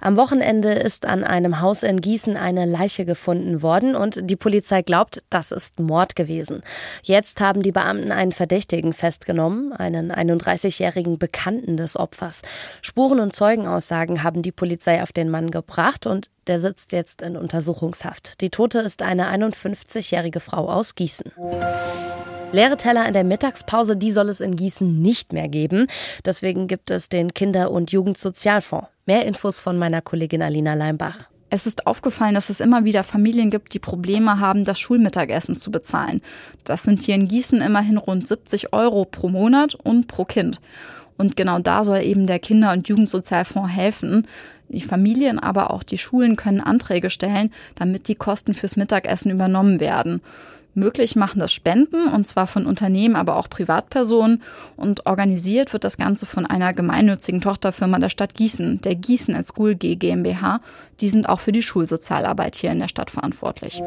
Am Wochenende ist an einem Haus in Gießen eine Leiche gefunden worden und die Polizei glaubt, das ist Mord gewesen. Jetzt haben die Beamten einen Verdächtigen festgenommen, einen 31-jährigen Bekannten des Opfers. Spuren und Zeugenaussagen haben die Polizei auf den Mann gebracht und der sitzt jetzt in Untersuchungshaft. Die Tote ist eine 51-jährige Frau aus Gießen. Leere Teller in der Mittagspause, die soll es in Gießen nicht mehr geben. Deswegen gibt es den Kinder- und Jugendsozialfonds. Mehr Infos von meiner Kollegin Alina Leimbach. Es ist aufgefallen, dass es immer wieder Familien gibt, die Probleme haben, das Schulmittagessen zu bezahlen. Das sind hier in Gießen immerhin rund 70 Euro pro Monat und pro Kind. Und genau da soll eben der Kinder- und Jugendsozialfonds helfen. Die Familien, aber auch die Schulen können Anträge stellen, damit die Kosten fürs Mittagessen übernommen werden. Möglich machen das Spenden, und zwar von Unternehmen, aber auch Privatpersonen. Und organisiert wird das Ganze von einer gemeinnützigen Tochterfirma der Stadt Gießen, der Gießen at School G GmbH. Die sind auch für die Schulsozialarbeit hier in der Stadt verantwortlich.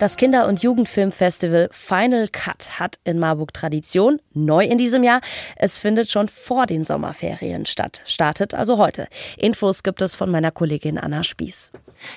Das Kinder- und Jugendfilmfestival Final Cut hat in Marburg Tradition, neu in diesem Jahr. Es findet schon vor den Sommerferien statt, startet also heute. Infos gibt es von meiner Kollegin Anna Spieß.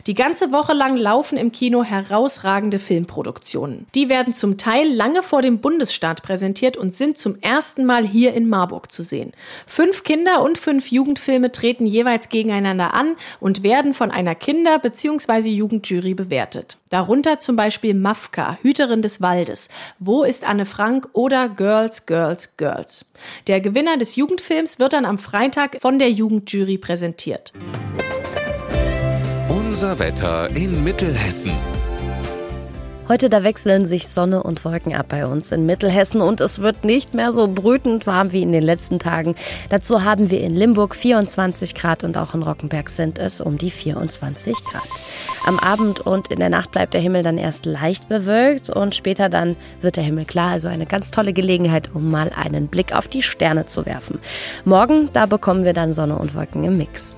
Die ganze Woche lang laufen im Kino herausragende Filmproduktionen. Die werden zum Teil lange vor dem Bundesstaat präsentiert und sind zum ersten Mal hier in Marburg zu sehen. Fünf Kinder- und fünf Jugendfilme treten jeweils gegeneinander an und werden von einer Kinder- bzw. Jugendjury bewertet. Darunter zum Beispiel Mafka, Hüterin des Waldes, Wo ist Anne Frank oder Girls, Girls, Girls. Der Gewinner des Jugendfilms wird dann am Freitag von der Jugendjury präsentiert. Unser Wetter in Mittelhessen. Heute da wechseln sich Sonne und Wolken ab bei uns in Mittelhessen und es wird nicht mehr so brütend warm wie in den letzten Tagen. Dazu haben wir in Limburg 24 Grad und auch in Rockenberg sind es um die 24 Grad. Am Abend und in der Nacht bleibt der Himmel dann erst leicht bewölkt und später dann wird der Himmel klar. Also eine ganz tolle Gelegenheit, um mal einen Blick auf die Sterne zu werfen. Morgen, da bekommen wir dann Sonne und Wolken im Mix.